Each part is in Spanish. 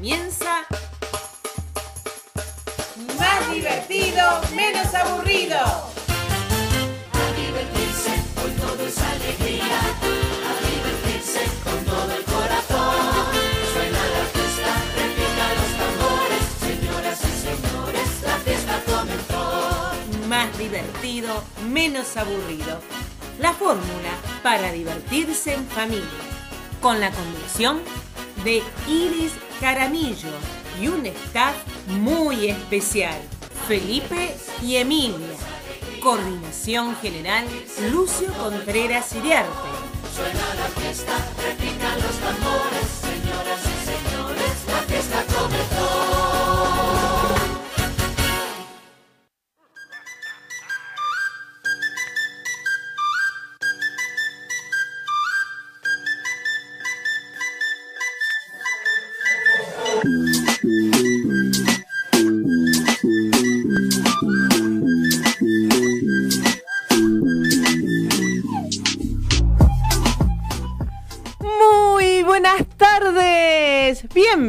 comienza más divertido, menos aburrido. A divertirse, hoy todo es alegría. A divertirse con todo el corazón. Suena la fiesta, repica los tambores. Señoras y señores, la fiesta comenzó. Más divertido, menos aburrido. La fórmula para divertirse en familia. Con la conducción de Iris Caramillo y un staff muy especial. Felipe y Emilia. Coordinación General Lucio Contreras Iriarte. Suena la fiesta.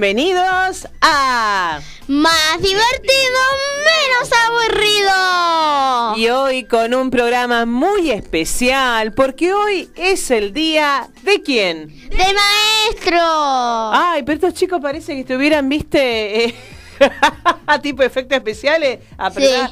Bienvenidos a... Más divertido, menos aburrido. Y hoy con un programa muy especial, porque hoy es el día de quién. De maestro. Ay, pero estos chicos parece que estuvieran, viste, eh, tipo efectos especiales. Ah, Sí. ah,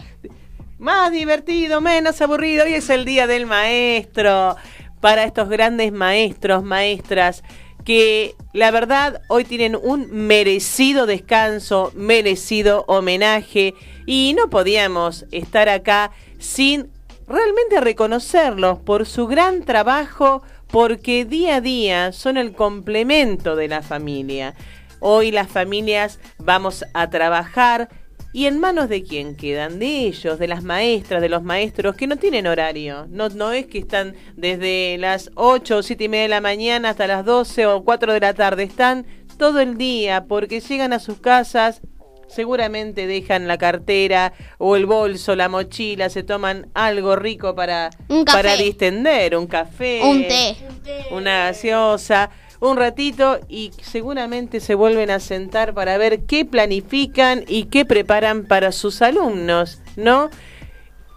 Más divertido, menos aburrido. Hoy es el día del maestro. Para estos grandes maestros, maestras, que la verdad hoy tienen un merecido descanso, merecido homenaje. Y no podíamos estar acá sin realmente reconocerlos por su gran trabajo, porque día a día son el complemento de la familia. Hoy las familias vamos a trabajar y en manos de quién quedan, de ellos, de las maestras, de los maestros que no tienen horario. No, no es que están desde las 8 o 7 y media de la mañana hasta las 12 o 4 de la tarde, están todo el día porque llegan a sus casas Seguramente dejan la cartera o el bolso, la mochila, se toman algo rico para, Un para distender, un café, Un té. una gaseosa, un ratito y seguramente se vuelven a sentar para ver qué planifican y qué preparan para sus alumnos, ¿no?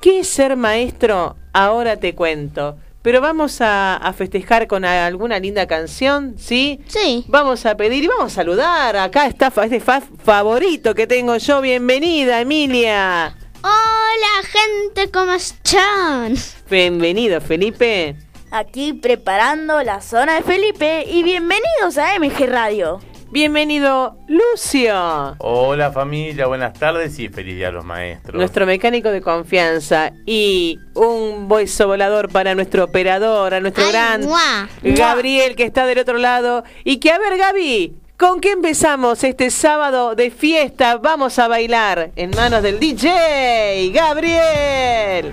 ¿Qué es ser maestro? Ahora te cuento. Pero vamos a, a festejar con alguna linda canción, ¿sí? Sí. Vamos a pedir y vamos a saludar. Acá está este fa- favorito que tengo yo. Bienvenida, Emilia. Hola, gente, ¿cómo están? Bienvenido, Felipe. Aquí preparando la zona de Felipe y bienvenidos a MG Radio. Bienvenido, Lucio. Hola familia, buenas tardes y feliz día a los maestros. Nuestro mecánico de confianza y un bolso volador para nuestro operador, a nuestro Ay, gran Gabriel que está del otro lado. Y que a ver, Gaby, ¿con qué empezamos este sábado de fiesta? Vamos a bailar en manos del DJ, Gabriel.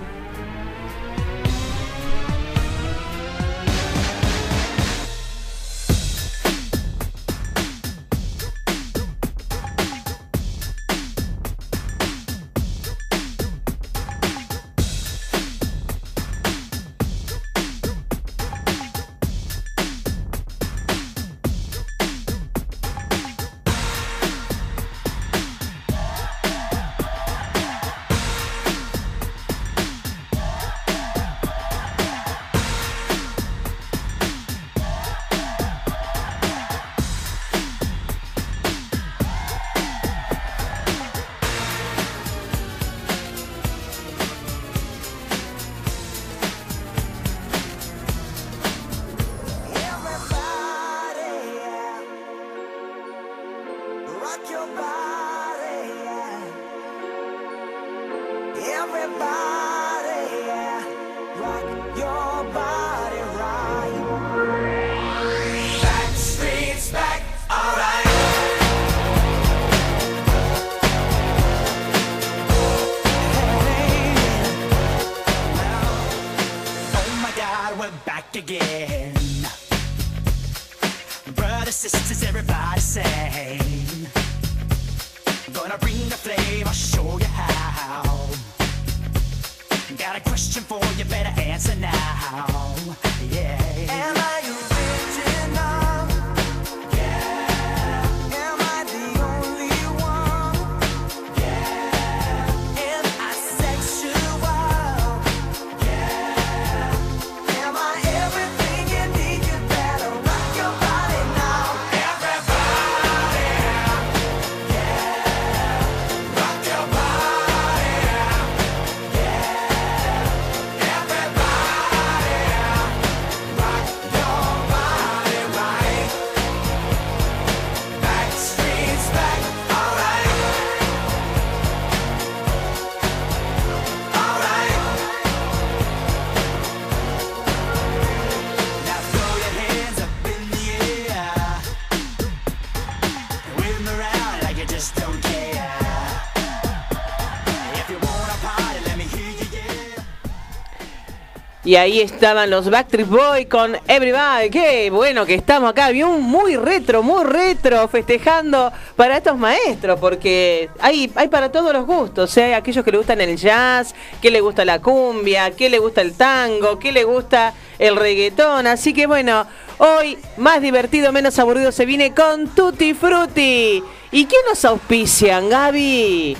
Y ahí estaban los Backstreet Boys con Everybody. Qué bueno que estamos acá. Bien, muy retro, muy retro, festejando para estos maestros, porque hay, hay para todos los gustos. ¿eh? Hay aquellos que le gustan el jazz, que le gusta la cumbia, que le gusta el tango, que le gusta el reggaetón. Así que bueno, hoy más divertido, menos aburrido se viene con Tutti Frutti. ¿Y quién nos auspician, Gaby?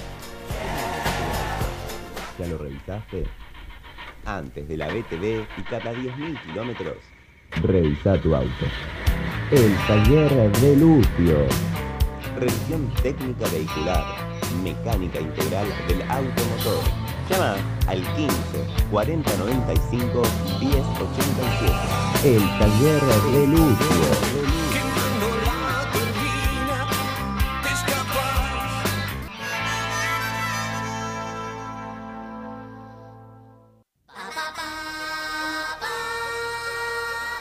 ¿Ya lo revisaste? Antes de la BTV y cada 10.000 kilómetros, revisa tu auto. El taller de Lucio. Revisión técnica vehicular, mecánica integral del automotor. Llama al 15 40 95 10 87. El taller de Lucio.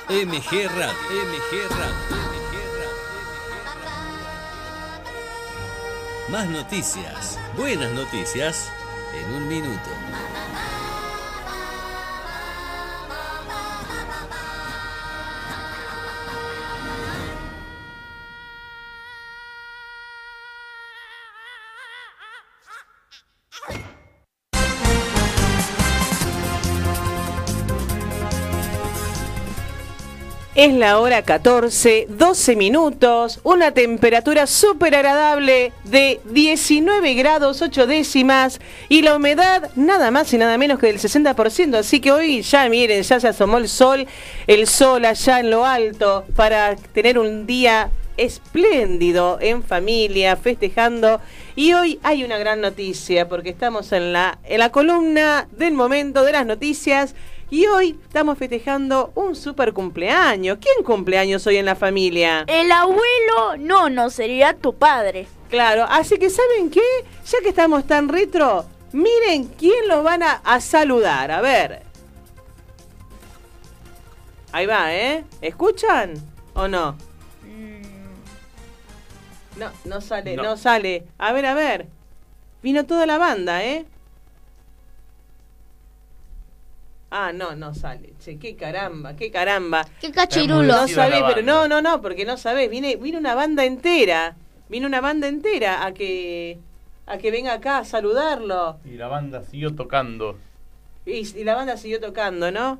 MG Radio, MG Radio. Más noticias, buenas noticias, en un minuto. Es la hora 14, 12 minutos, una temperatura súper agradable de 19 grados 8 décimas y la humedad nada más y nada menos que del 60%. Así que hoy ya miren, ya se asomó el sol, el sol allá en lo alto para tener un día espléndido en familia, festejando. Y hoy hay una gran noticia porque estamos en la, en la columna del momento de las noticias. Y hoy estamos festejando un super cumpleaños. ¿Quién cumpleaños hoy en la familia? El abuelo, no, no sería tu padre. Claro, así que ¿saben qué? Ya que estamos tan retro, miren quién los van a, a saludar. A ver. Ahí va, ¿eh? ¿Escuchan o no? No, no sale, no. No. sale. A ver, a ver. Vino toda la banda, ¿eh? Ah, no, no sale. Che, qué caramba, qué caramba. ¡Qué cachirulo! No sabés, pero no, no, no, porque no sabés. Viene, viene una banda entera. Viene una banda entera a que a que venga acá a saludarlo. Y la banda siguió tocando. Y, y la banda siguió tocando, ¿no?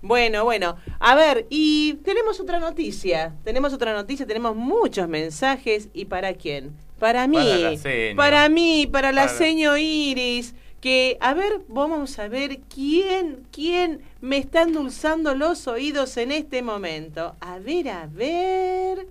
Bueno, bueno. A ver, y tenemos otra noticia. Tenemos otra noticia, tenemos muchos mensajes. ¿Y para quién? Para mí. Para la seño. Para mí, para la Para- seño Iris. Que, a ver, vamos a ver quién, quién me está endulzando los oídos en este momento. A ver, a ver.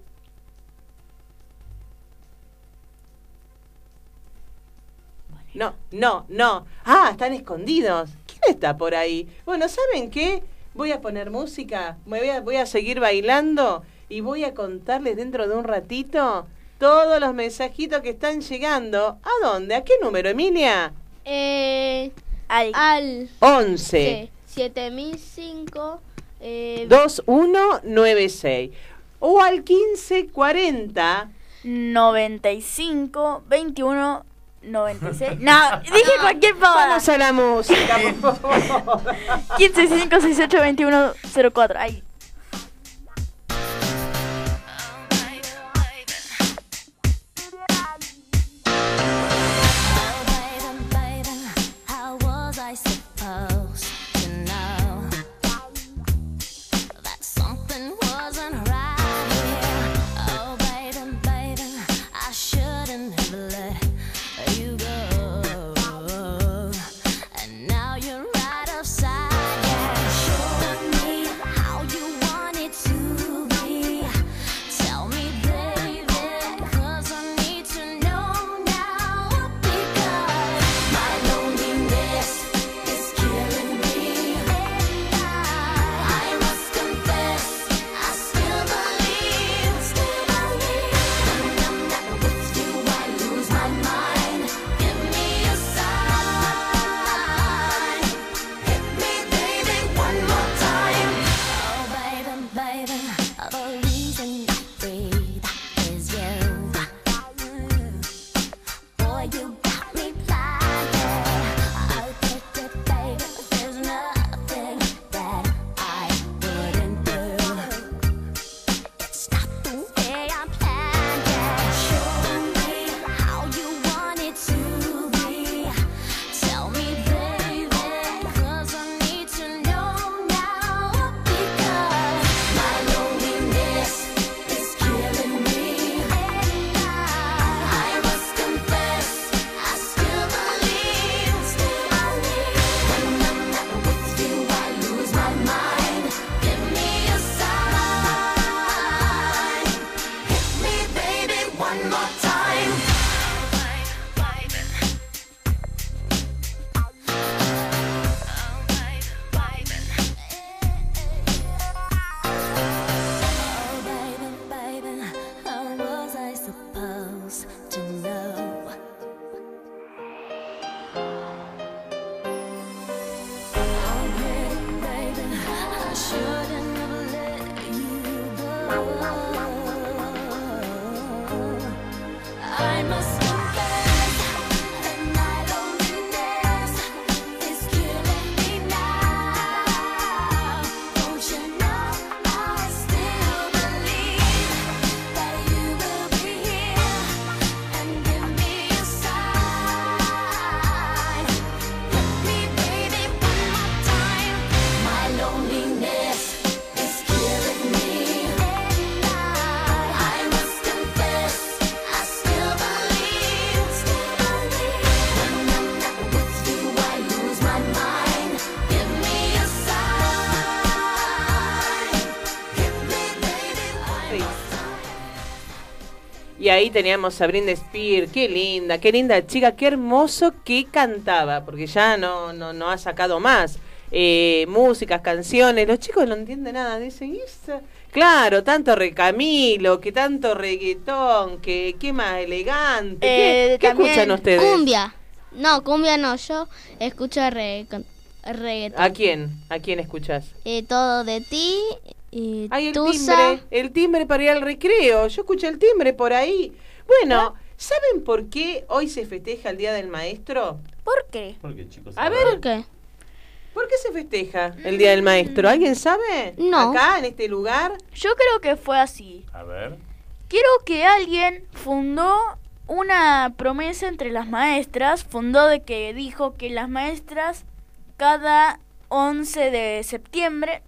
No, no, no. Ah, están escondidos. ¿Quién está por ahí? Bueno, ¿saben qué? Voy a poner música, me voy a, voy a seguir bailando y voy a contarles dentro de un ratito todos los mensajitos que están llegando. ¿A dónde? ¿A qué número, Emilia? Eh, Al al 11 7005. Eh, 2196 o al 1540 95, 21, 96. No, dije cualquier pavada. Vamos a la música, por favor. 15, 5, 6, 8, 21, 04. Ahí. Y ahí teníamos a Spear, qué linda, qué linda chica, qué hermoso que cantaba, porque ya no, no, no ha sacado más eh, músicas, canciones, los chicos no entienden nada, dicen, "¿Y esa?". claro, tanto recamilo, que tanto reggaetón, que qué más elegante, ¿qué, Eh, qué escuchan ustedes? Cumbia. No, cumbia no, yo escucho regga- reggaetón. ¿A quién? ¿A quién escuchas? Eh, todo de ti y Ay, el Tusa. timbre, el timbre para ir al recreo. Yo escuché el timbre por ahí. Bueno, ¿saben por qué hoy se festeja el Día del Maestro? ¿Por qué? Porque chicos. A a ver. ¿Por qué? ¿Por qué se festeja el Día del Maestro? ¿Alguien sabe? No. Acá, en este lugar. Yo creo que fue así. A ver. Quiero que alguien fundó una promesa entre las maestras, fundó de que dijo que las maestras cada 11 de septiembre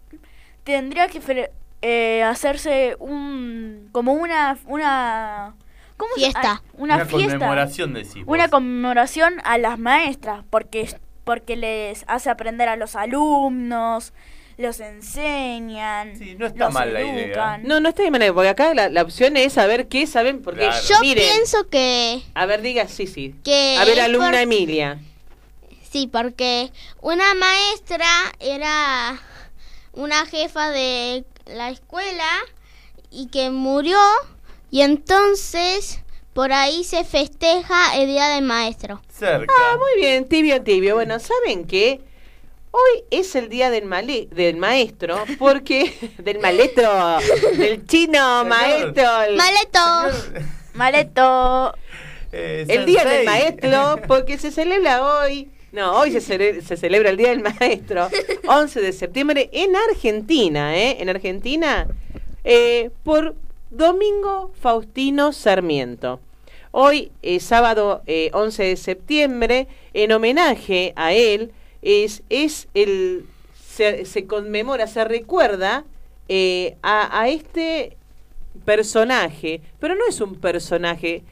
tendría que eh, hacerse un como una una ¿cómo se- Fiesta. ah, una, Una fiesta conmemoración, decís una conmemoración a las maestras porque porque les hace aprender a los alumnos los enseñan Sí, no está los mal la idea. No, no está de manera, porque acá la, la opción es saber qué saben, porque Claro. Yo miren, pienso que a ver, diga, sí, sí. que A ver, alumna por- Emilia. Sí, porque una maestra era una jefa de la escuela y que murió y entonces por ahí se festeja el Día del Maestro. Cerca. Ah, muy bien, tibio, tibio. Bueno, ¿saben qué? Hoy es el día del, male- del maestro, porque... del maletro, del chino maestro. el- Maleto. Maleto Eh, El día del maestro, porque se celebra hoy. No, hoy se, cele- se celebra el Día del Maestro, 11 de septiembre, en Argentina, ¿eh? En Argentina, eh, por Domingo Faustino Sarmiento. Hoy, eh, sábado eh, 11 de septiembre, en homenaje a él, es, es el, se, se conmemora, se recuerda eh, a, a este personaje, pero no es un personaje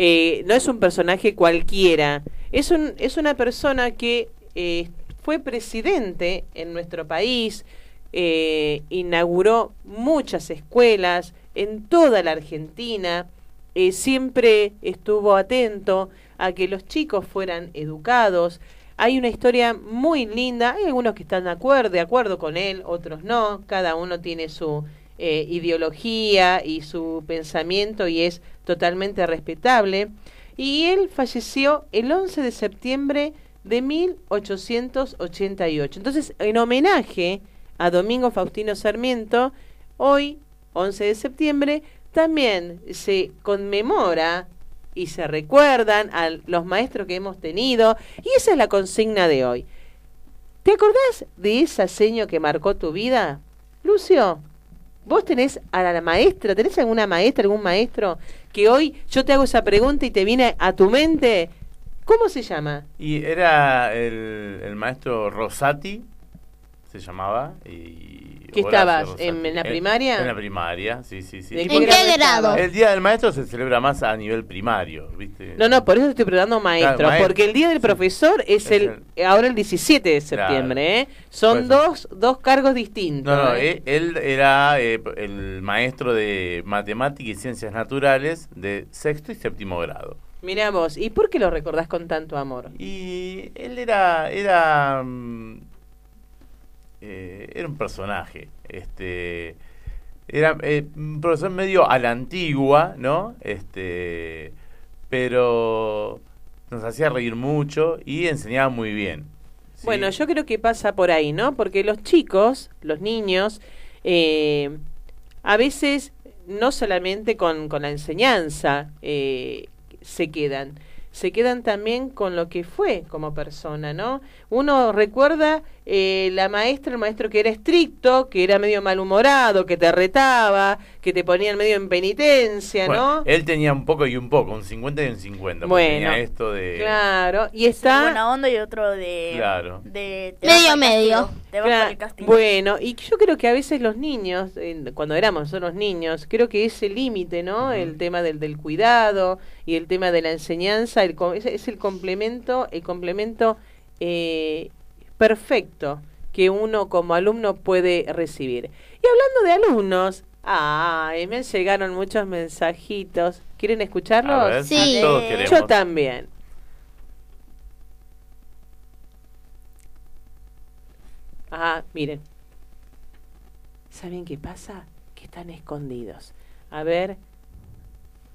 eh, no es un personaje cualquiera, es, un, es una persona que eh, fue presidente en nuestro país, eh, inauguró muchas escuelas en toda la Argentina, eh, siempre estuvo atento a que los chicos fueran educados. Hay una historia muy linda, hay algunos que están de acuerdo, de acuerdo con él, otros no, cada uno tiene su eh, ideología y su pensamiento y es totalmente respetable. Y él falleció el 11 de septiembre de 1888. Entonces, en homenaje a Domingo Faustino Sarmiento, hoy, 11 de septiembre, también se conmemora y se recuerdan a los maestros que hemos tenido. Y esa es la consigna de hoy. ¿Te acordás de esa seño que marcó tu vida? Lucio, vos tenés a la maestra, ¿tenés alguna maestra, algún maestro que hoy yo te hago esa pregunta y te viene a tu mente? ¿Cómo se llama? Y era el, maestro Rosati. se llamaba. Y ¿Qué estabas, en- en la primaria? En la primaria, sí, sí, sí. ¿De ¿En qué grado? El Día del Maestro se celebra más a nivel primario, ¿viste? No, no, por eso estoy preguntando maestro, Claro, maestro. porque el día del profesor es, Es el, ahora el 17 de septiembre, ¿eh? Son dos, dos cargos distintos. No, no, ¿eh? él, él era eh, el maestro de matemáticas y ciencias naturales de sexto y séptimo grado. Mirá vos, ¿y por qué lo recordás con tanto amor? Y él era, era, mm, eh, era un personaje, este, era eh, un profesor medio a la antigua, ¿no? Este, pero nos hacía reír mucho y enseñaba muy bien. Bueno, yo creo que pasa por ahí, ¿no? Porque los chicos, los niños, eh, a veces no solamente con, con la enseñanza se quedan, se quedan también con lo que fue como persona, ¿no? Uno recuerda eh, la maestra, el maestro que era estricto, que era medio malhumorado, que te retaba, que te ponía medio en penitencia, Bueno, ¿no? Él tenía un poco y un poco, un 50 y un 50. porque Bueno, tenía esto de... Claro, y está... buena onda y otro de. Claro. de Medio medio. vas Claro. Bueno, y yo creo que a veces los niños, cuando éramos nosotros niños, creo que ese límite, ¿no? El tema del, del cuidado y el tema de la enseñanza, el, es, es el complemento, el complemento eh, perfecto que uno como alumno puede recibir. Y hablando de alumnos, ah, me llegaron muchos mensajitos. ¿Quieren escucharlos? Ver, Sí. todos. Yo también. Ah, miren. ¿Saben qué pasa? Que están escondidos. A ver,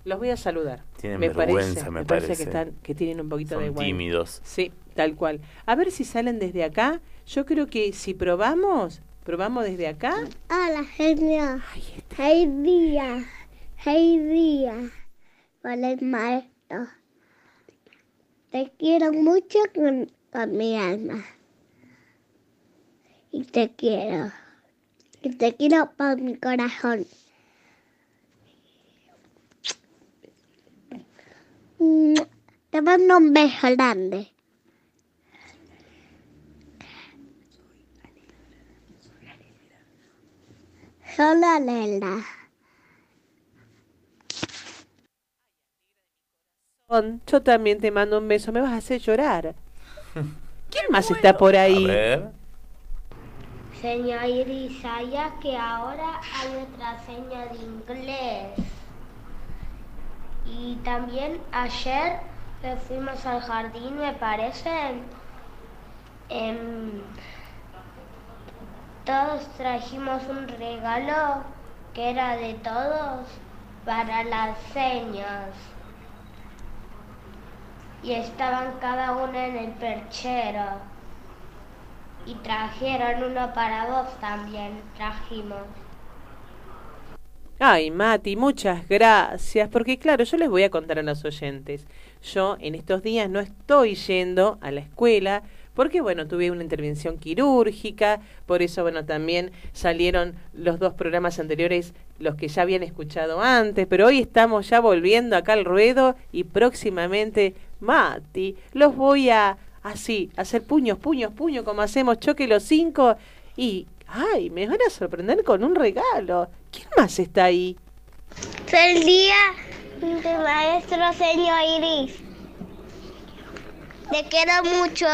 los voy a saludar. Tienen me vergüenza, parece, me parece, parece. que están, que tienen un poquito de Son tímidos. Sí, tal cual. A ver si salen desde acá. Yo creo que si probamos, probamos desde acá. Hola, genial. Hey día, hey día. Hola, maestro. Te quiero mucho con, con mi alma. Y te quiero. Y te quiero por mi corazón. Te mando un beso grande. Hola, Lela. Yo también te mando un beso. Me vas a hacer llorar. ¿Quién más está por ahí? A ver. Señor ¿sabía que ahora hay otra seña de inglés? Y también ayer que fuimos al jardín, me parece, em, todos trajimos un regalo que era de todos para las señas. Y estaban cada una en el perchero. Y trajeron uno para vos también, trajimos. Ay, Mati, muchas gracias. Porque claro, yo les voy a contar a los oyentes. Yo en estos días no estoy yendo a la escuela porque, bueno, tuve una intervención quirúrgica. Por eso, bueno, también salieron los dos programas anteriores, los que ya habían escuchado antes. Pero hoy estamos ya volviendo acá al ruedo y próximamente, Mati, los voy a así, hacer puños, puños, puños, como hacemos choque los cinco. Y, ay, me van a sorprender con un regalo. ¿Quién más está ahí? Feliz día de maestro señor Iris. Te quiero mucho.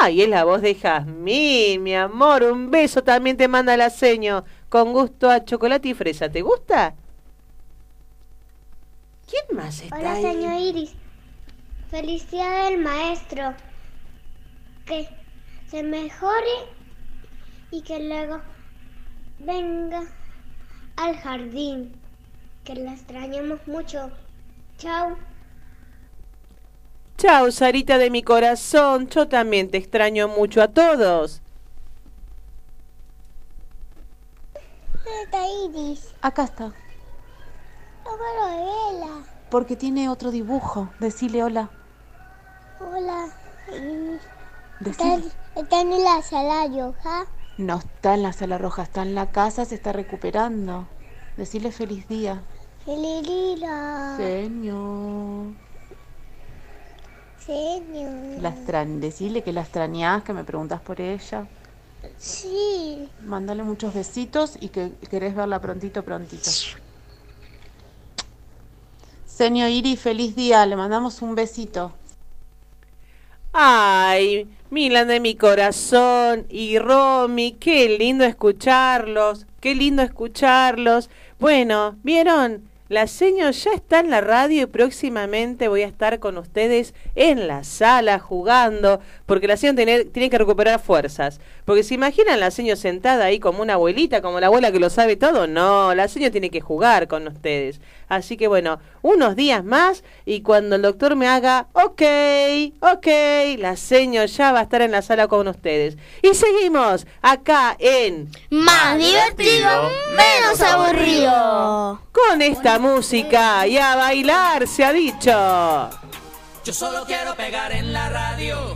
Ay, es la voz de Jazmín, mi amor. Un beso también te manda la seño. Con gusto a chocolate y fresa. ¿Te gusta? ¿Quién más está Hola ahí? señor Iris. Feliz día del maestro. Que se mejore y que luego venga al jardín. Que la extrañamos mucho. Chao. Chao, Sarita de mi corazón. Yo también te extraño mucho a todos. ¿Dónde está Iris? Acá está, No lo vela. porque tiene otro dibujo. Decile hola. Hola. Iris. Está, está en la sala roja. No está en la sala roja, está en la casa, se está recuperando. Decile feliz día. Feliz día. Señor. La extrañ- decirle que la extrañás, que me preguntas por ella. Sí. Mándale muchos besitos y que querés verla prontito, prontito. Señor Iri, feliz día. Le mandamos un besito. Ay, Milan de mi corazón y Romy, qué lindo escucharlos, qué lindo escucharlos. Bueno, ¿vieron? La seño ya está en la radio y próximamente voy a estar con ustedes en la sala jugando, porque la seño tiene, tiene que recuperar fuerzas. Porque se imaginan la seño sentada ahí como una abuelita, como la abuela que lo sabe todo. No, la seño tiene que jugar con ustedes. Así que bueno, unos días más y cuando el doctor me haga, ok, ok, la seño ya va a estar en la sala con ustedes. Y seguimos acá en Más divertido, menos aburrido. con esta música y a bailar se ha dicho. Yo solo quiero pegar en la radio.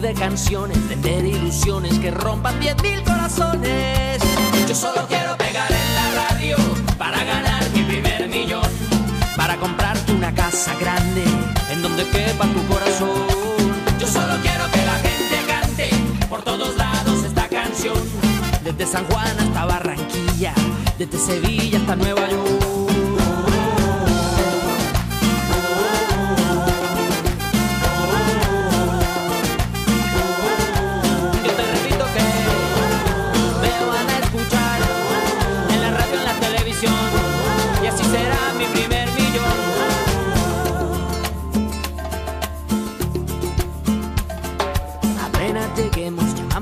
de canciones, vender ilusiones que rompan 10 mil corazones. Yo solo quiero pegar en la radio para ganar mi primer millón, para comprarte una casa grande en donde quepa tu corazón. Yo solo quiero que la gente cante por todos lados esta canción, desde San Juan hasta Barranquilla, desde Sevilla hasta Nueva York.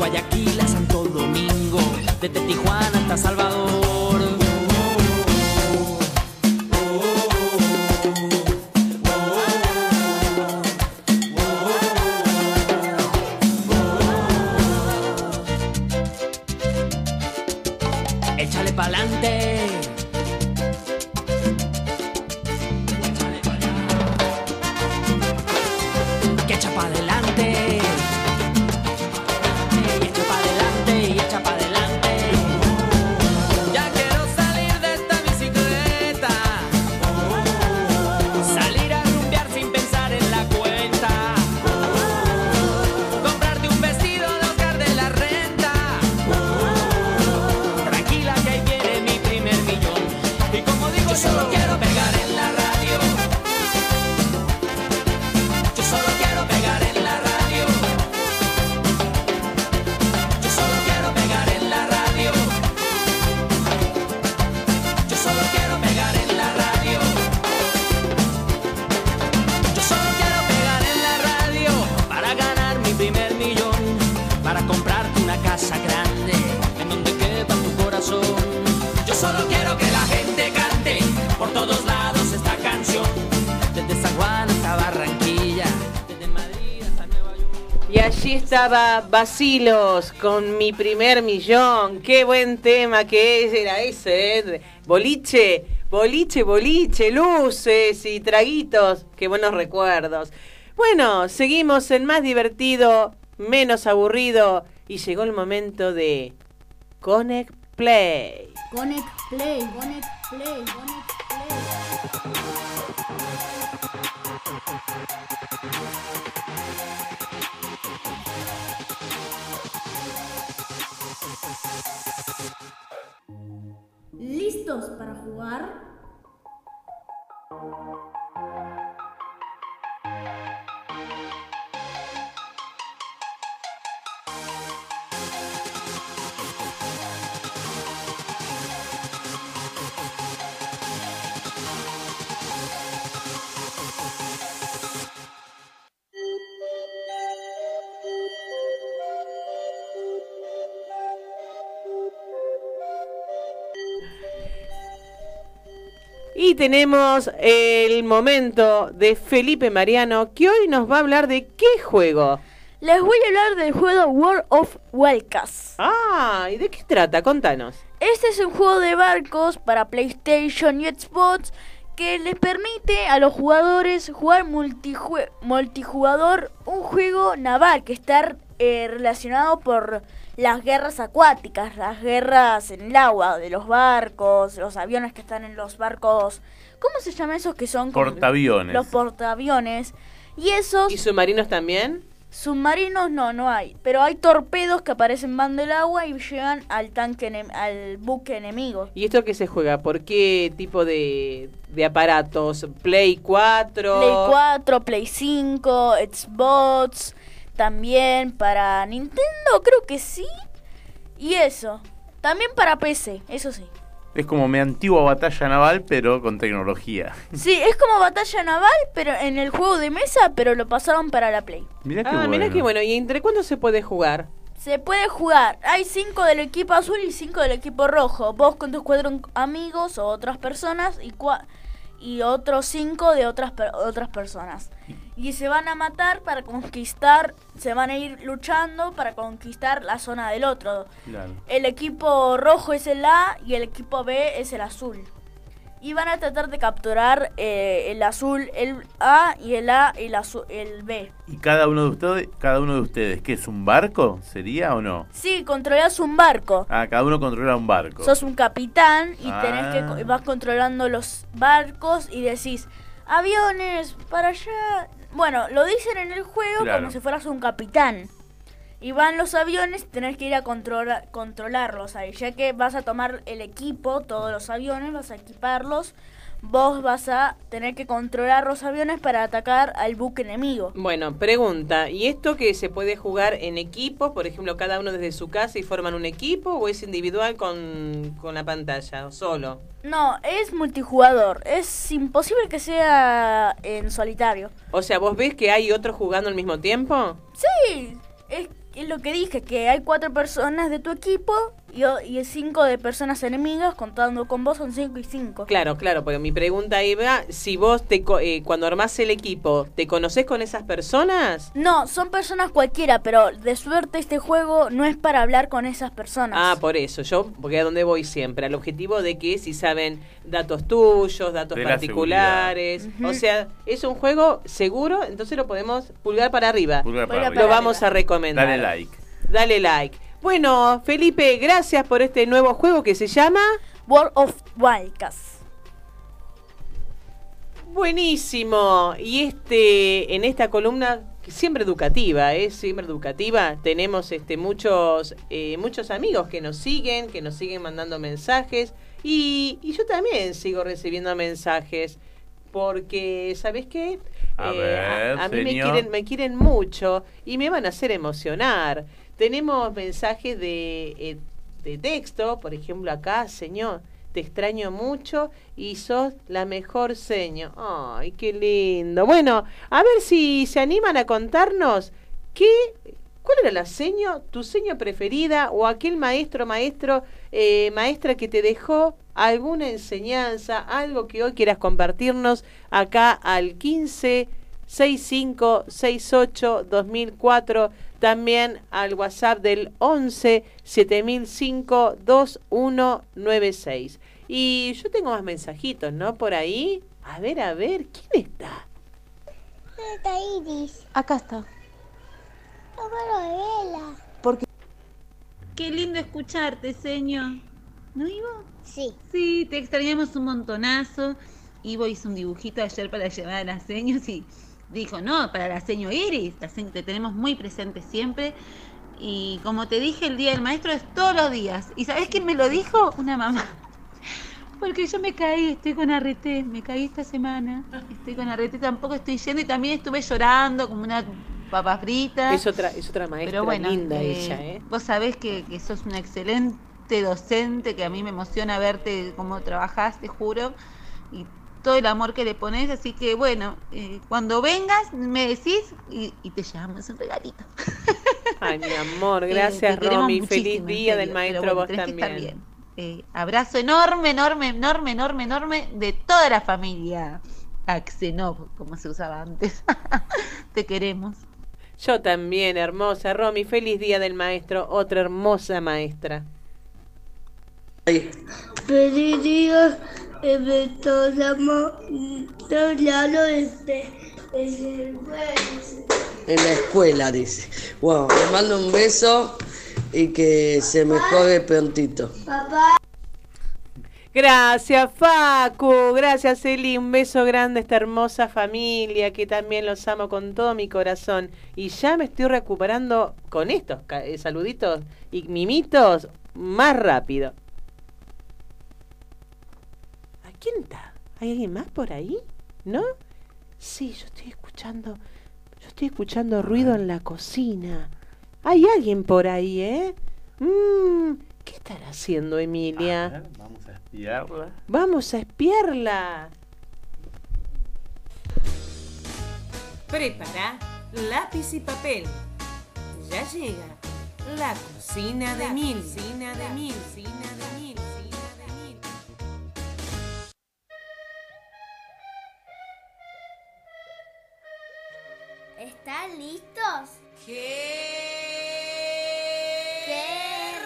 Guayaquil a Santo Domingo, desde Tijuana hasta Salvador. Allí estaba Basilos con mi primer millón. Qué buen tema que es, era ese. Boliche, boliche, boliche, luces y traguitos. Qué buenos recuerdos. Bueno, seguimos en más divertido, menos aburrido. Y llegó el momento de Connect Play. Connect Play, Connect Play, Connect Play. ¿Listos para jugar? Y tenemos el momento de Felipe Mariano, que hoy nos va a hablar de qué juego. Les voy a hablar del juego World of Wildcats. Ah, ¿y de qué trata? Contanos. Este es un juego de barcos para PlayStation y Xbox que les permite a los jugadores jugar multijue- multijugador un juego naval que está eh, relacionado por las guerras acuáticas, las guerras en el agua, de los barcos, los aviones que están en los barcos. ¿Cómo se llaman esos que son? Portaaviones. Los portaaviones. Y esos... ¿Y submarinos también? Submarinos no, no hay. Pero hay torpedos que aparecen van del agua y llegan al tanque al buque enemigo. ¿Y esto qué se juega? ¿Por qué tipo de, de aparatos? ¿Play 4? Play 4, Play 5, Xbox, también para Nintendo, creo que sí. Y eso. También para PC, eso sí. Es como mi antigua batalla naval, pero con tecnología. Sí, es como batalla naval, pero en el juego de mesa, pero lo pasaron para la Play. Mirá qué Ah, bueno. mira qué bueno. ¿Y entre cuántos se puede jugar? Se puede jugar. Hay cinco del equipo azul y cinco del equipo rojo. Vos con tus cuatro amigos o otras personas y cua- y otros cinco de otras per- otras personas. Y se van a matar para conquistar, se van a ir luchando para conquistar la zona del otro. Claro. El equipo rojo es el A y el equipo B es el azul. Y van a tratar de capturar eh, el azul, el A y el A y el, azul, el B. ¿Y cada uno de ustedes, cada uno de ustedes, qué es un barco? ¿Sería o no? Sí, controlas un barco. Ah, cada uno controla un barco. Sos un capitán y Ah. tenés que vas controlando los barcos y decís aviones para allá. Bueno, lo dicen en el juego Claro. como si fueras un capitán. Y van los aviones, tenés que ir a controla- controlarlos ahí, ya que vas a tomar el equipo, todos los aviones, vas a equiparlos. Vos vas a tener que controlar los aviones para atacar al buque enemigo. Bueno, pregunta, ¿y esto que se puede jugar en equipos? Por ejemplo, cada uno desde su casa y forman un equipo o es individual con, con la pantalla o solo? No, es multijugador. Es imposible que sea en solitario. O sea, ¿vos ves que hay otros jugando al mismo tiempo? Sí, es, es lo que dije, que hay cuatro personas de tu equipo y, o- y cinco de personas enemigas, contando con vos son cinco y cinco. Claro, claro, porque mi pregunta iba, si vos te co- eh, cuando armás el equipo, ¿te conoces con esas personas? No, son personas cualquiera, pero de suerte este juego no es para hablar con esas personas. Ah, por eso, yo, porque a donde voy siempre, al objetivo de que si saben datos tuyos, datos De particulares, o sea, es un juego seguro, entonces lo podemos pulgar para arriba. Pulgar para Pulgar arriba. Lo vamos a recomendar. Dale like. Dale like. Bueno, Felipe, gracias por este nuevo juego que se llama World of Wildcats. Buenísimo. Y este en esta columna siempre educativa, es siempre educativa. Tenemos este muchos eh, muchos amigos que nos siguen, que nos siguen mandando mensajes y, y yo también sigo recibiendo mensajes porque sabes qué A Eh, ver, a, a mí me quieren me quieren mucho y me van a hacer emocionar. Tenemos mensajes de eh, de texto, por ejemplo acá, señor, te extraño mucho y sos la mejor seño. Ay, qué lindo. Bueno, a ver si se animan a contarnos qué, cuál era la seño, tu seño preferida o aquel maestro, maestro, eh, maestra que te dejó alguna enseñanza, algo que hoy quieras compartirnos acá al 15 65 68 2004 también al WhatsApp del 11 7005 2196 y yo tengo más mensajitos ¿no? por ahí a ver a ver quién está ¿Dónde está Iris? Acá está. vela. Porque Qué lindo escucharte, señor. ¿No, Ivo? Sí. Sí, te extrañamos un montonazo. Ivo hizo un dibujito ayer para llevar a las señas y dijo, no, para la seño Iris, la te tenemos muy presente siempre. Y como te dije, el Día del Maestro es todos los días. ¿Y sabes quién me lo dijo? Una mamá. Porque yo me caí, estoy con arrete, me caí esta semana, estoy con arrete, tampoco estoy yendo y también estuve llorando como una papa frita. Es otra, es otra maestra Pero bueno, linda eh, ella, ¿eh? vos sabés que, que sos una excelente docente, que a mí me emociona verte cómo trabajás, te juro, y todo el amor que le pones, así que bueno, eh, cuando vengas me decís y, y te llevamos un regalito. Ay, mi amor, Eh, gracias queremos Romy. Feliz día serio, del maestro bueno, vos también. bien. Eh, abrazo enorme, enorme, enorme, enorme, enorme de toda la familia Axenov, como se usaba antes. te queremos. Yo también, hermosa Romy. Feliz día del maestro. Otra hermosa maestra. Feliz día, En la escuela, dice. Bueno, le mando un beso y que se mejore prontito. Papá. Gracias, Facu. Gracias, Eli. Un beso grande a esta hermosa familia que también los amo con todo mi corazón. Y ya me estoy recuperando con estos eh, saluditos y mimitos más rápido. ¿A quién está? ¿Hay alguien más por ahí? ¿No? Sí, yo estoy escuchando. Yo estoy escuchando ruido en la cocina. Hay alguien por ahí, ¿eh? Mm, ¿Qué estará haciendo Emilia? A ver, vamos a espiarla. Vamos a espiarla. Prepara lápiz y papel. Ya llega la cocina de mil. Cocina de mil. Cocina de mil. ¿Están listos? ¡Qué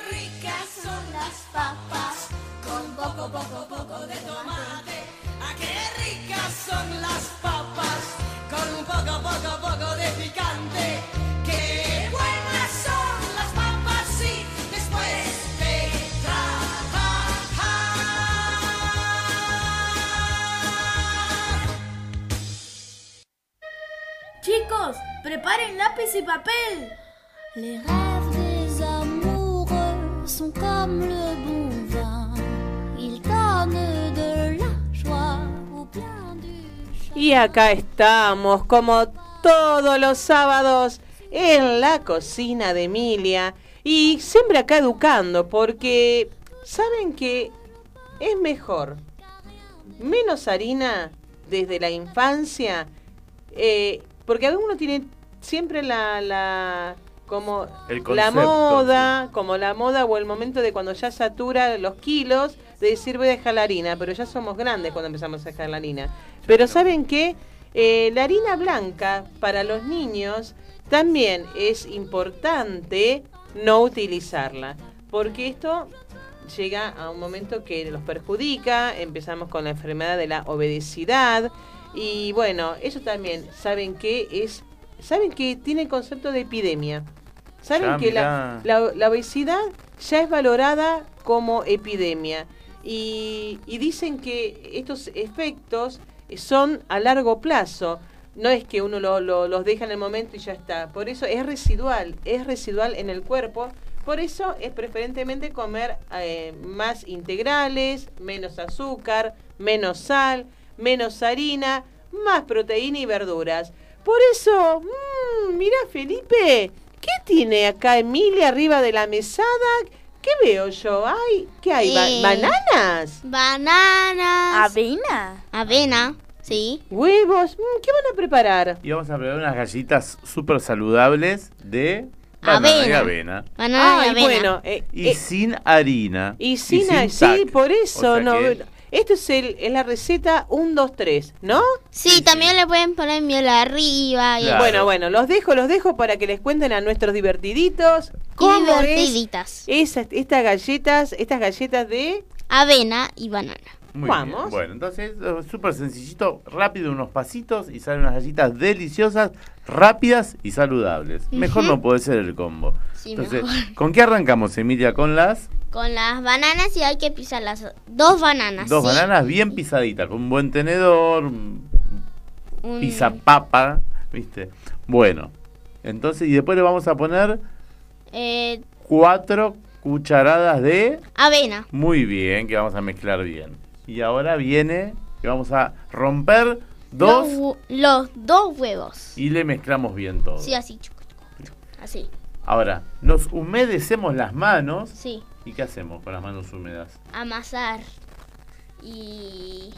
ricas son las papas! Con poco, poco, poco de tomate. ¡Ah, qué ricas son las papas! Con un poco, poco, poco de picante. Preparen lápiz y papel. Les rêves des amoureux sont comme le bon vin. Ils donnent de la joie au plein du Y acá estamos, como todos los sábados, en la cocina de Emilia. Y siempre acá educando, porque saben que es mejor menos harina desde la infancia, eh, porque uno tiene siempre la, la como la moda, como la moda o el momento de cuando ya satura los kilos, de decir voy a dejar la harina, pero ya somos grandes cuando empezamos a dejar la harina. Pero ¿saben qué? Eh, la harina blanca para los niños también es importante no utilizarla, porque esto llega a un momento que los perjudica, empezamos con la enfermedad de la obesidad y bueno, eso también, ¿saben qué es? ¿Saben que tiene el concepto de epidemia? ¿Saben Ya, que la, la- la obesidad ya es valorada como epidemia? Y, y dicen que estos efectos son a largo plazo. No es que uno lo- lo- los deja en el momento y ya está. Por eso es residual, es residual en el cuerpo. Por eso es preferentemente comer eh, más integrales, menos azúcar, menos sal, menos harina, más proteína y verduras. Por eso, mmm, mira Felipe, ¿qué tiene acá Emilia arriba de la mesada? ¿Qué veo yo? Ay, ¿Qué hay? Ba- Eh, ¿Bananas? Bananas. ¿Avena? Avena, sí. ¿Huevos? Mm, ¿Qué van a preparar? Y vamos a preparar unas galletas súper saludables de banana y Avena. avena. Banana Ay, y avena. bueno, eh, Y eh, sin harina. y sin, sin sí, por eso, O sea no. que- Esto es, el, es la receta 1, 2, 3, ¿no? Sí, también le pueden poner miel arriba. Y Claro. Bueno, bueno, los dejo, los dejo para que les cuenten a nuestros divertiditos cómo es divertiditas. esas, estas galletas, estas galletas de Avena y banana. Muy Vamos. bien. Bueno, entonces, eh, súper sencillito, rápido, unos pasitos y salen unas galletas deliciosas, rápidas y saludables. Mejor no puede ser el combo. Sí, entonces, mejor. ¿con qué arrancamos, Emilia? Con las... con las bananas y hay que pisar las dos bananas. Dos ¿sí? bananas bien pisaditas, con un buen tenedor, un pisapapa, ¿viste? Bueno, entonces, y después le vamos a poner eh, cuatro cucharadas de... avena. Muy bien, que vamos a mezclar bien. Y ahora viene que vamos a romper dos Los, dos huevos. y le mezclamos bien todo. Sí, así. chucu, chucu, chucu, Así. Ahora, nos humedecemos las manos. Sí. ¿Y qué hacemos con las manos húmedas? Amasar. Y.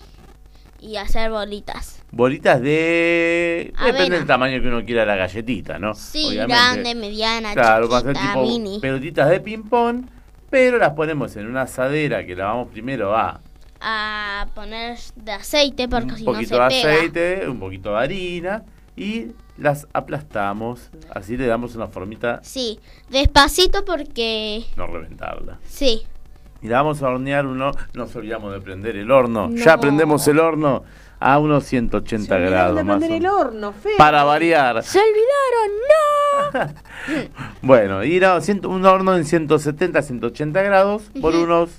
Y hacer bolitas. Bolitas de... Depende del tamaño que uno quiera la galletita, ¿no? Sí, Obviamente. grande, mediana, Claro, chiquita, tipo mini. pelotitas de ping-pong, pero las ponemos en una asadera que la vamos primero a A poner de aceite porque un si no se poquito de pega. aceite, un poquito de harina y las aplastamos. Así le damos una formita, Sí, despacito porque. no reventarla. Sí. Y la vamos a hornear uno, no nos olvidamos de prender el horno. No. Ya prendemos el horno a unos 180 Se olvidaron grados de más. prender el horno, Fe. Para variar. ¡Se olvidaron! ¡No! Bueno, y no, ciento- un horno en 170, 180 grados por unos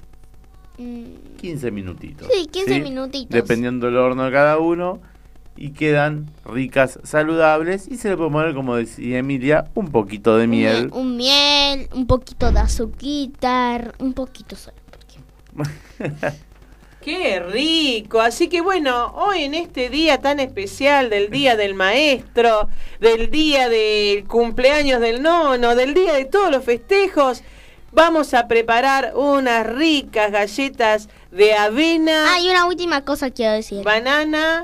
Mm, 15 minutitos. Sí, 15 minutitos. Dependiendo del horno de cada uno. Y quedan ricas, saludables. Y se le puede poner, como decía Emilia, un poquito de miel. Un, un miel, un poquito de azuquitar, un poquito solo. Qué rico. Así que bueno, hoy en este día tan especial del Día del Maestro, del día del cumpleaños del nono, del día de todos los festejos, vamos a preparar unas ricas galletas de avena. Ah, y una última cosa quiero decir. Banana.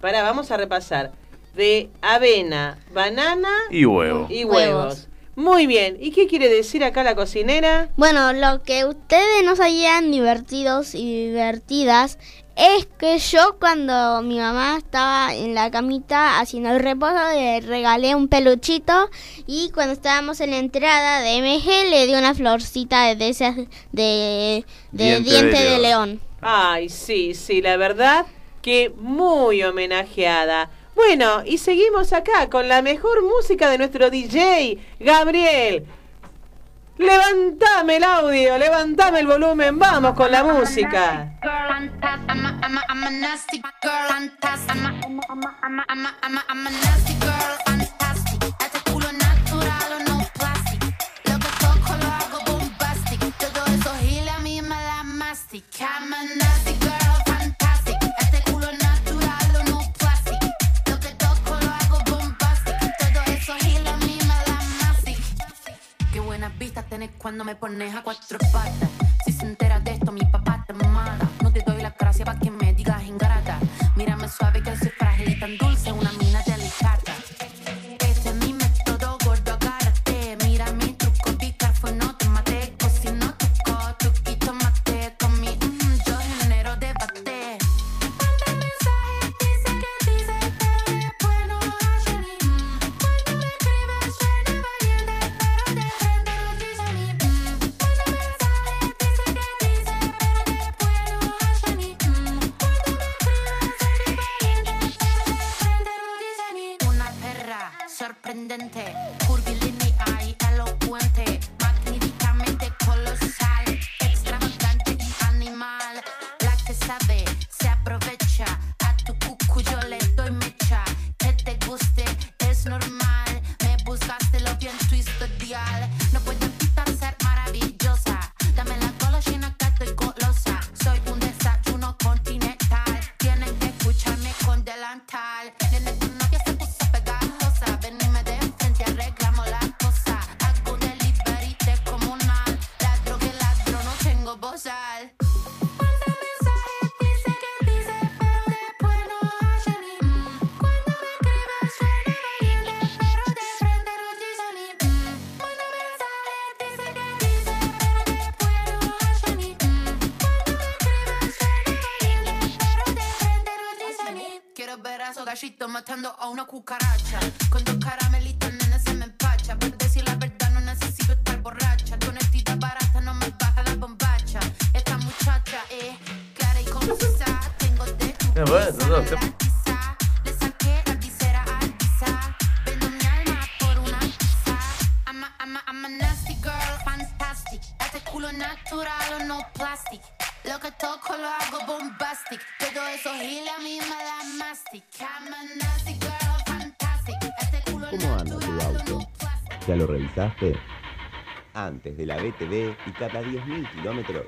Para, vamos a repasar. De avena, banana Y huevo. y huevos. Muy bien. ¿Y qué quiere decir acá la cocinera? Bueno, lo que ustedes no sabían divertidos y divertidas es que yo cuando mi mamá estaba en la camita haciendo el reposo le regalé un peluchito y cuando estábamos en la entrada de MG le di una florcita de esas de, de diente, de, león. Ay, sí, sí, la verdad que muy homenajeada. Bueno, y seguimos acá con la mejor música de nuestro DJ, Gabriel. Levantame el audio, levantame el volumen, vamos con la música. I'm a, nasty vistas tenés cuando me pones a cuatro patas. Si se entera de esto, mi papá te mata. No te doy la gracia para que me digas ingrata. Mírame suave que soy frágil y tan dulce, matando a una y cada 10.000 kilómetros,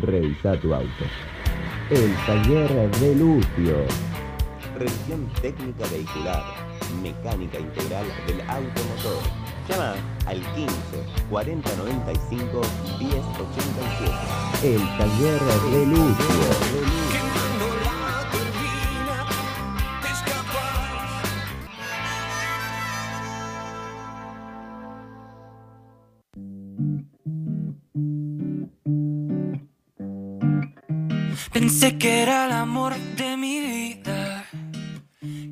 revisa tu auto. El taller de Lucio. Revisión técnica vehicular, mecánica integral del automotor. Llama al 15 40 95 10 87. El taller de Lucio. Pensé que era el amor de mi vida.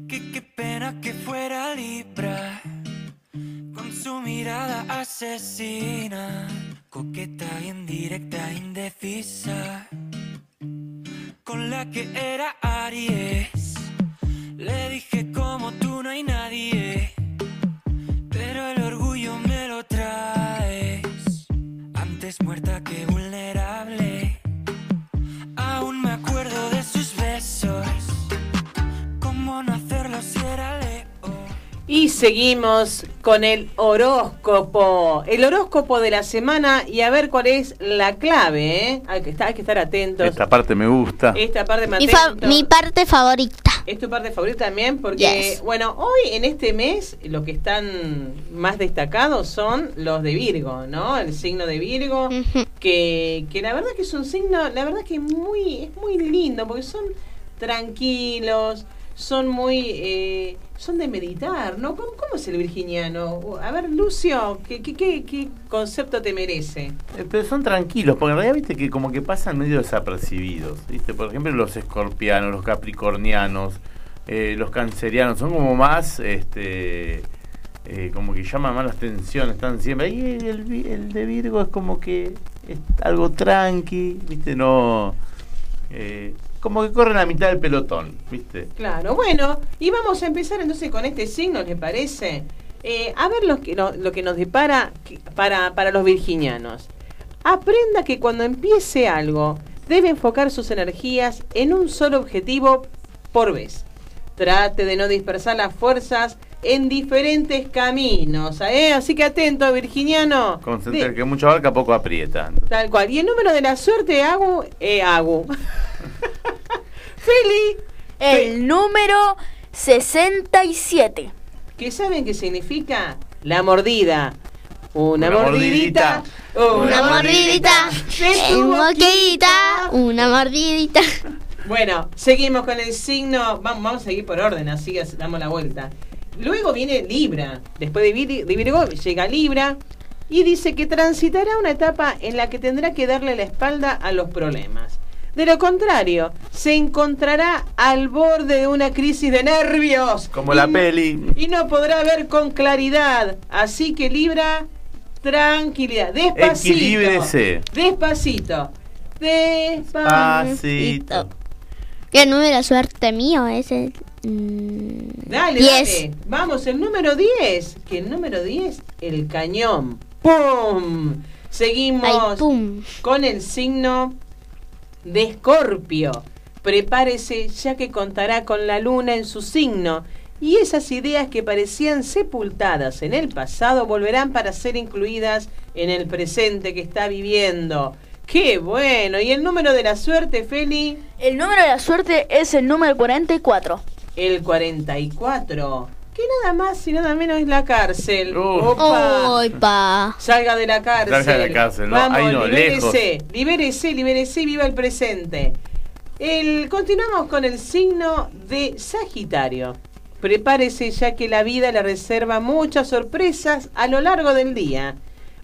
Que qué pena que fuera Libra. Con su mirada asesina. Coqueta, bien directa, indecisa. Con la que era Aries. Le dije como tú no hay nadie. Pero el orgullo me lo traes. Antes muerta que Y seguimos con el horóscopo. El horóscopo de la semana y a ver cuál es la clave, ¿eh? Hay que estar, hay que estar atentos. Esta parte me gusta. Esta parte me Mi, mi parte favorita. ¿Es tu parte favorita también? Porque, Yes. bueno, hoy en este mes lo que están más destacados son los de Virgo, ¿no? El signo de Virgo, que, que la verdad que es un signo, la verdad que muy, es muy lindo, porque son tranquilos, son muy, eh, son de meditar, ¿no? ¿Cómo, es el virginiano? A ver, Lucio, ¿qué, qué, qué, qué concepto te merece? Eh, Pero son tranquilos, porque en realidad viste que como que pasan medio desapercibidos. ¿viste? Por ejemplo, los escorpianos, los capricornianos, eh, los cancerianos, son como más, este, eh, como que llaman más la atención, están siempre. Y el, el de Virgo es como que es algo tranqui, ¿viste? No. Como que corren a mitad del pelotón, ¿viste? Claro, bueno, y vamos a empezar entonces con este signo, ¿les parece? Eh, a ver lo que, no- lo que nos depara para, para los virginianos. Aprenda que cuando empiece algo, debe enfocar sus energías en un solo objetivo por vez. Trate de no dispersar las fuerzas en diferentes caminos. ¿eh? Así que atento, virginiano. Concentra- De- que mucho abarca, poco aprieta. Tal cual. Y el número de la suerte, Agu, eh, Agu. Feli. El número 67. ¿Qué saben qué significa? La mordida. Una, Una mordidita. Una mordidita, de tu en boquita, una mordidita. Bueno, seguimos con el signo. Vamos, vamos a seguir por orden, así que damos la vuelta. Luego viene Libra. Después de, Vir- de Virgo llega Libra. Y dice que transitará una etapa en la que tendrá que darle la espalda a los problemas. De lo contrario, se encontrará al borde de una crisis de nervios. Como la peli. Y no podrá ver con claridad. Así que Libra, tranquilidad. Despacito. Equilíbrese. Despacito. Despacito. ¿Qué número de suerte mío es el mm, Dale, 10? dale. Vamos, el número 10. Que el número 10, el cañón. ¡Pum! Seguimos Ay, pum. con el signo de Escorpio. Prepárese ya que contará con la luna en su signo. Y esas ideas que parecían sepultadas en el pasado volverán para ser incluidas en el presente que está viviendo. ¡Qué bueno! ¿Y el número de la suerte, Feli? El número de la suerte es el número 44. El 44. Que nada más y nada menos es la cárcel. Uh. Opa. Ay, pa. Salga de la cárcel. Salga de la cárcel, no, Vamos, ahí no, libérese, libérese, libérese y viva el presente. El, continuamos con el signo de Sagitario. Prepárese ya que la vida le reserva muchas sorpresas a lo largo del día.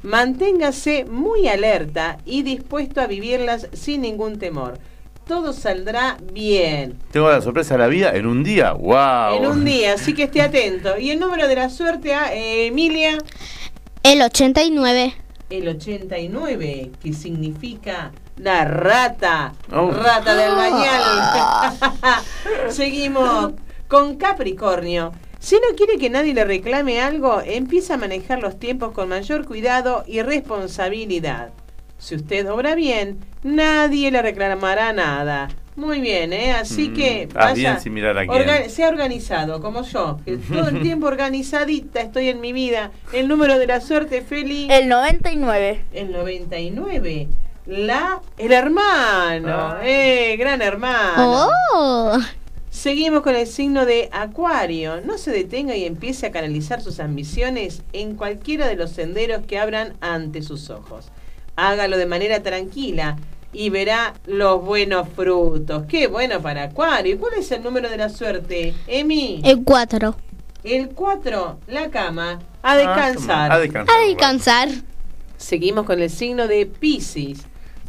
Manténgase muy alerta y dispuesto a vivirlas sin ningún temor. Todo saldrá bien. Tengo la sorpresa de la vida en un día. ¡Wow! En un día, así que esté atento. Y el número de la suerte a Emilia. El 89. El 89, que significa la rata. Oh. Rata del bañal. Seguimos con Capricornio. Si no quiere que nadie le reclame algo, empieza a manejar los tiempos con mayor cuidado y responsabilidad. Si usted obra bien, nadie le reclamará nada. Muy bien, ¿eh? Así Mm, que ah, vaya, bien similar a quién. orga- sea organizado, como yo, que todo el tiempo organizadita estoy en mi vida. El número de la suerte, Feli. El 99. El 99. La, el hermano, Ah. eh, gran hermano. Oh. Seguimos con el signo de Acuario. No se detenga y empiece a canalizar sus ambiciones en cualquiera de los senderos que abran ante sus ojos. Hágalo de manera tranquila y verá los buenos frutos. Qué bueno para Acuario. ¿Y ¿Cuál es el número de la suerte, Emi? El 4. El 4, la cama. A Ah, descansar. a descansar. A descansar. Seguimos con el signo de Pisces.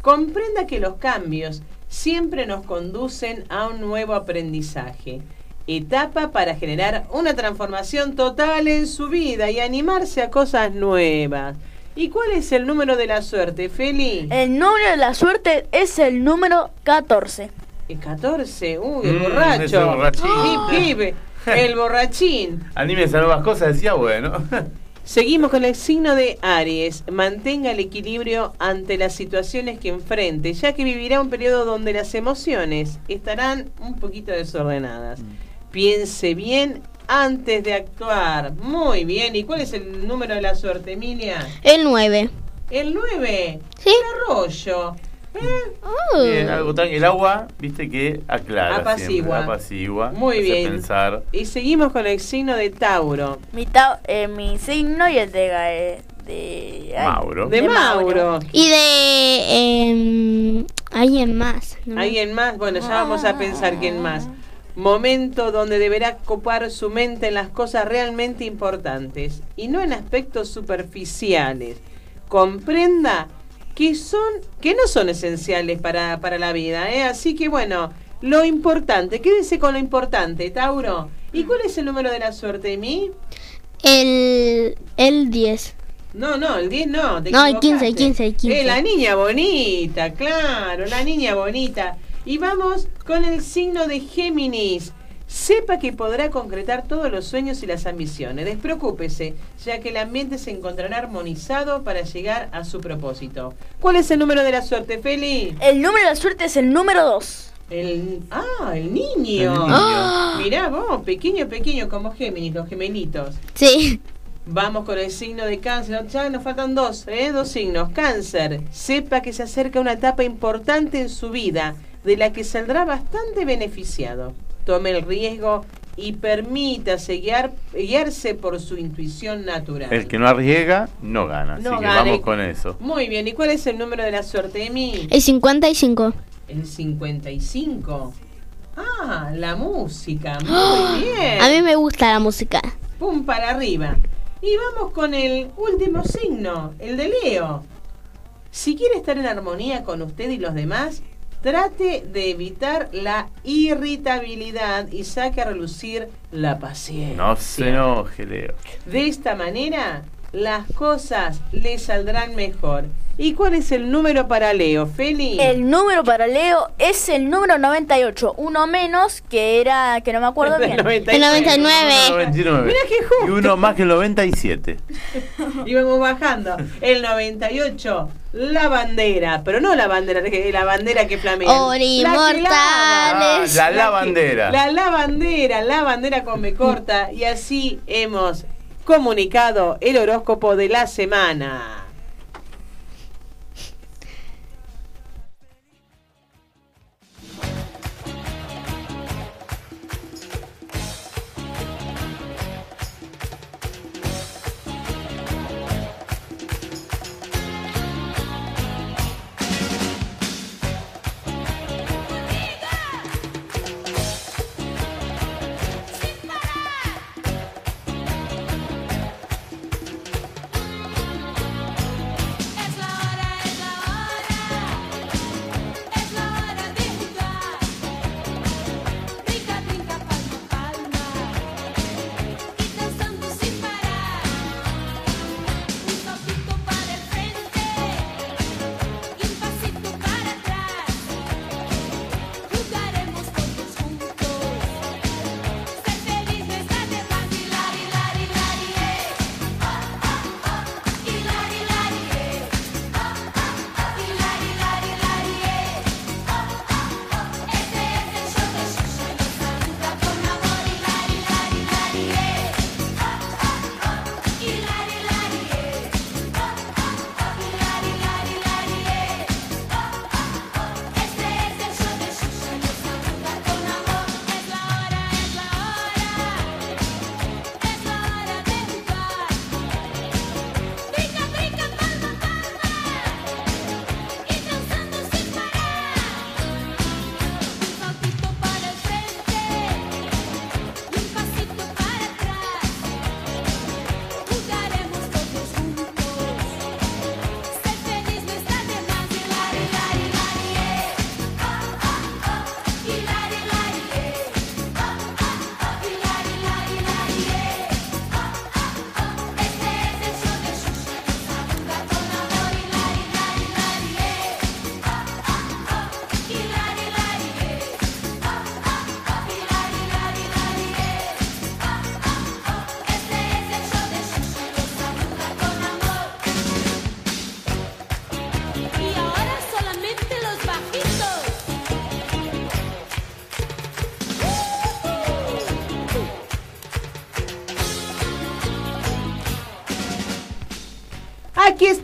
Comprenda que los cambios siempre nos conducen a un nuevo aprendizaje. Etapa para generar una transformación total en su vida y animarse a cosas nuevas. ¿Y cuál es el número de la suerte, Feli? El número de la suerte es el número 14. El 14. Uy, el Mm, borracho. Hip, hip. El borrachín. Anímense a nuevas cosas, decía, bueno. Seguimos con el signo de Aries. Mantenga el equilibrio ante las situaciones que enfrente, ya que vivirá un periodo donde las emociones estarán un poquito desordenadas. Piense bien antes de actuar. Muy bien. ¿Y cuál es el número de la suerte, Emilia? El 9. El 9. Sí. El arroyo. Oh. Bien, algo tan, el agua, viste que aclara. Apacigua. siempre, apacigua. Muy hace bien. pensar. Y seguimos con el signo de Tauro. Mi, ta- eh, mi signo y el de, Gae- de ay, Mauro. De Mauro. Y de em, alguien más. ¿no? ¿Alguien más? Bueno, ya vamos a pensar quién más. Momento donde deberá copar su mente en las cosas realmente importantes y no en aspectos superficiales. Comprenda que son, que no son esenciales para, para la vida, ¿eh? Así que bueno, lo importante, quédese con lo importante, Tauro. ¿Y cuál es el número de la suerte, Emi? El, el 10. No, no, el 10 no. te No, el equivocaste. 15, el 15, el 15. Eh, la niña bonita, claro, la niña bonita. Y vamos con el signo de Géminis. Sepa que podrá concretar todos los sueños y las ambiciones. Despreocúpese, ya que el ambiente se encontrará armonizado para llegar a su propósito. ¿Cuál es el número de la suerte, Feli? El número de la suerte es el número 2. El, ah, el El niño. niño. Ah. Mirá vos, pequeño, pequeño, como Géminis, los gemelitos. Sí. Vamos con el signo de cáncer. Ya nos faltan dos, ¿eh? Dos signos. Cáncer. Sepa que se acerca una etapa importante en su vida, de la que saldrá bastante beneficiado. Tome el riesgo y permítase guiar, guiarse por su intuición natural. El que no arriesga, no gana. Así No que gana. vamos con eso. Muy bien. ¿Y cuál es el número de la suerte, Emi? El 55. El 55. Ah, la música. Muy bien. A mí me gusta la música. Pum para arriba. Y vamos con el último signo, el de Leo. Si quiere estar en armonía con usted y los demás, trate de evitar la irritabilidad y saque a relucir la paciencia. No se enoje, Leo. De esta manera, las cosas le saldrán mejor. ¿Y cuál es el número para Leo, Feli? El número para Leo es el número 98. Uno menos que era, que no me acuerdo bien. El 99. 99. Mirá qué justo. Y uno más que el 97. Y vamos bajando. El 98, la bandera. Pero no la bandera, que- la bandera que flamea. Ori La que lava. mortales. Ah, la que- lavandera. La lavandera, la bandera con me corta. Y así hemos comunicado el horóscopo de la semana.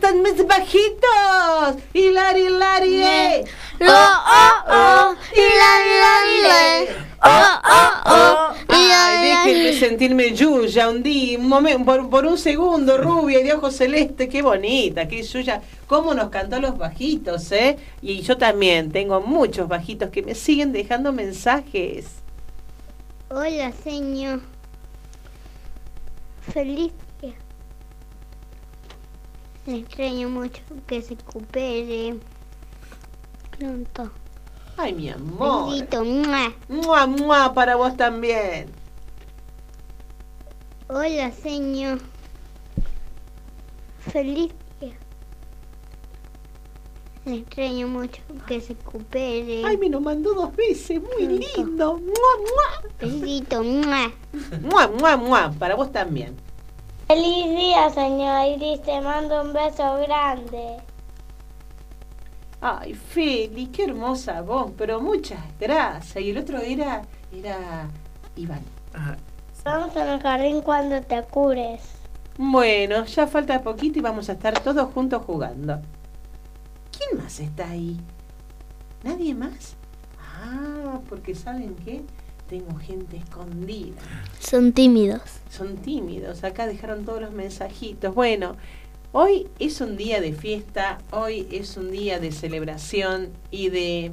Están mis bajitos. Hilari, hilari, eh. Oh, oh, oh, hilari, hilari, eh. Oh, oh, oh, Ay, déjenme sentirme Yuya un día, un momento, por, por un segundo, rubia y de ojos celeste, qué bonita, qué Yuya. Cómo nos cantó los bajitos, ¿eh? Y yo también tengo muchos bajitos que me siguen dejando mensajes. Hola, señor. Feliz. Le extraño mucho que se recupere pronto. Ay, mi amor. Besito. ¡mua! Mua, mua, para vos también. Hola, señor. Feliz día. Le extraño mucho que se recupere. Ay, me lo mandó dos veces, muy lindo. Mua, mua. Besito. ¡mua! Mua, mua, mua, para vos también. Feliz día, señor Iris. Te mando un beso grande. Ay, Feli, qué hermosa voz, pero muchas gracias. Y el otro era, era Iván. Vamos al jardín cuando te cures. Bueno, ya falta poquito y vamos a estar todos juntos jugando. ¿Quién más está ahí? ¿Nadie más? Ah, porque ¿saben qué? Tengo gente escondida. Son tímidos. Son tímidos. Acá dejaron todos los mensajitos. Bueno, hoy es un día de fiesta, hoy es un día de celebración y de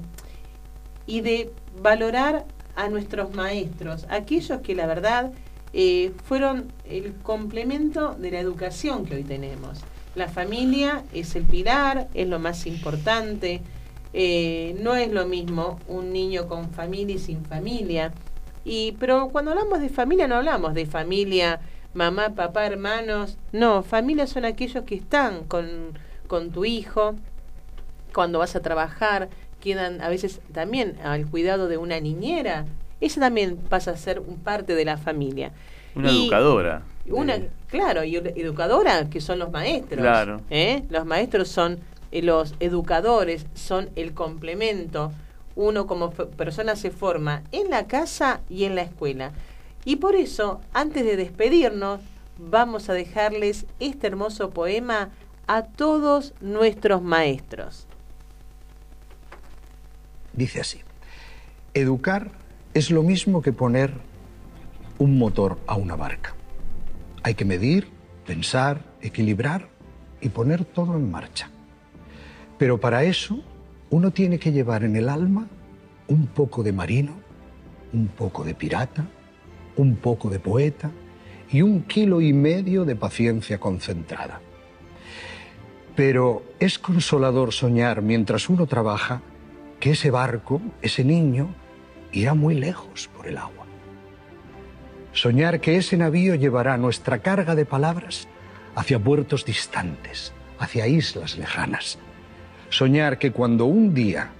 y de valorar a nuestros maestros, aquellos que la verdad eh, fueron el complemento de la educación que hoy tenemos. La familia es el pilar, es lo más importante. Eh, no es lo mismo un niño con familia y sin familia. Y, pero cuando hablamos de familia no hablamos de familia, mamá, papá, hermanos. No, familia son aquellos que están con, con tu hijo, cuando vas a trabajar, quedan a veces también al cuidado de una niñera. Esa también pasa a ser un parte de la familia. Una Y- educadora. Una, Eh, claro, y educadora, que son los maestros. Claro. ¿eh? Los maestros son eh, los educadores, son el complemento. Uno como persona se forma en la casa y en la escuela. Y por eso, antes de despedirnos, vamos a dejarles este hermoso poema a todos nuestros maestros. Dice así, educar es lo mismo que poner un motor a una barca. Hay que medir, pensar, equilibrar y poner todo en marcha. Pero para eso uno tiene que llevar en el alma un poco de marino, un poco de pirata, un poco de poeta y un kilo y medio de paciencia concentrada. Pero es consolador soñar mientras uno trabaja que ese barco, ese niño, irá muy lejos por el agua. Soñar que ese navío llevará nuestra carga de palabras hacia puertos distantes, hacia islas lejanas. Soñar que cuando un día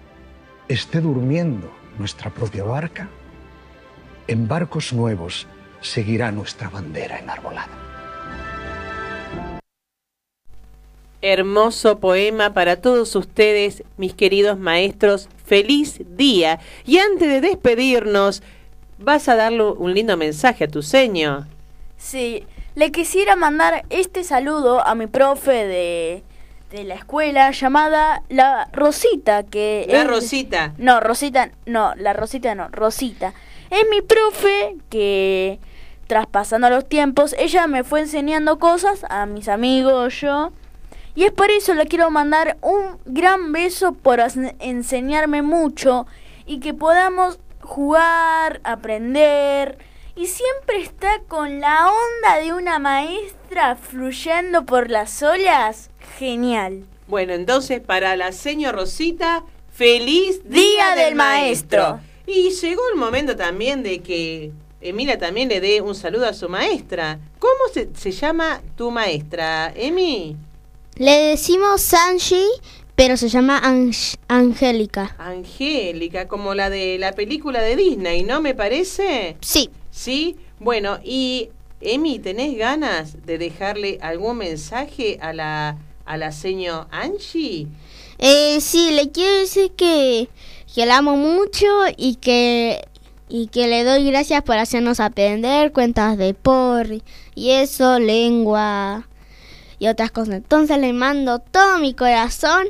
esté durmiendo nuestra propia barca, en barcos nuevos seguirá nuestra bandera enarbolada. Hermoso poema para todos ustedes, mis queridos maestros. Feliz día. Y antes de despedirnos, vas a darle un lindo mensaje a tu seño. Sí, le quisiera mandar este saludo a mi profe de, de la escuela llamada la Rosita, que La es- Rosita. No, Rosita, no, la Rosita no, Rosita. Es mi profe que traspasando los tiempos, ella me fue enseñando cosas a mis amigos, yo. Y es por eso le quiero mandar un gran beso por enseñarme mucho y que podamos jugar, aprender y siempre está con la onda de una maestra fluyendo por las olas. Genial. Bueno, entonces para la señor Rosita, feliz Día, Día del, del maestro. Maestro. Y llegó el momento también de que Emilia también le dé un saludo a su maestra. ¿Cómo se, se llama tu maestra, Emi? Le decimos Sanji, pero se llama Ang- Angélica. Angélica, como la de la película de Disney, ¿no me parece? Sí. Sí, bueno, y Emi, ¿tenés ganas de dejarle algún mensaje a la, a la señor Angie? Eh, sí, le quiero decir que, que la amo mucho y que, y que le doy gracias por hacernos aprender cuentas de por y eso, lengua. y otras cosas. Entonces le mando todo mi corazón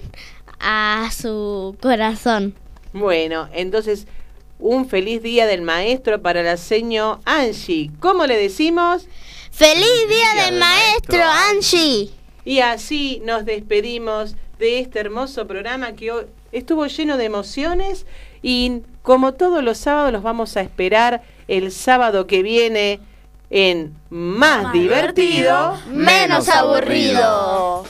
a su corazón. Bueno, entonces un feliz día del maestro para la seño Angie. ¿Cómo le decimos? ¡Feliz día del maestro, Angie! Y así nos despedimos de este hermoso programa que hoy estuvo lleno de emociones y como todos los sábados los vamos a esperar el sábado que viene en Más, divertido, menos aburrido.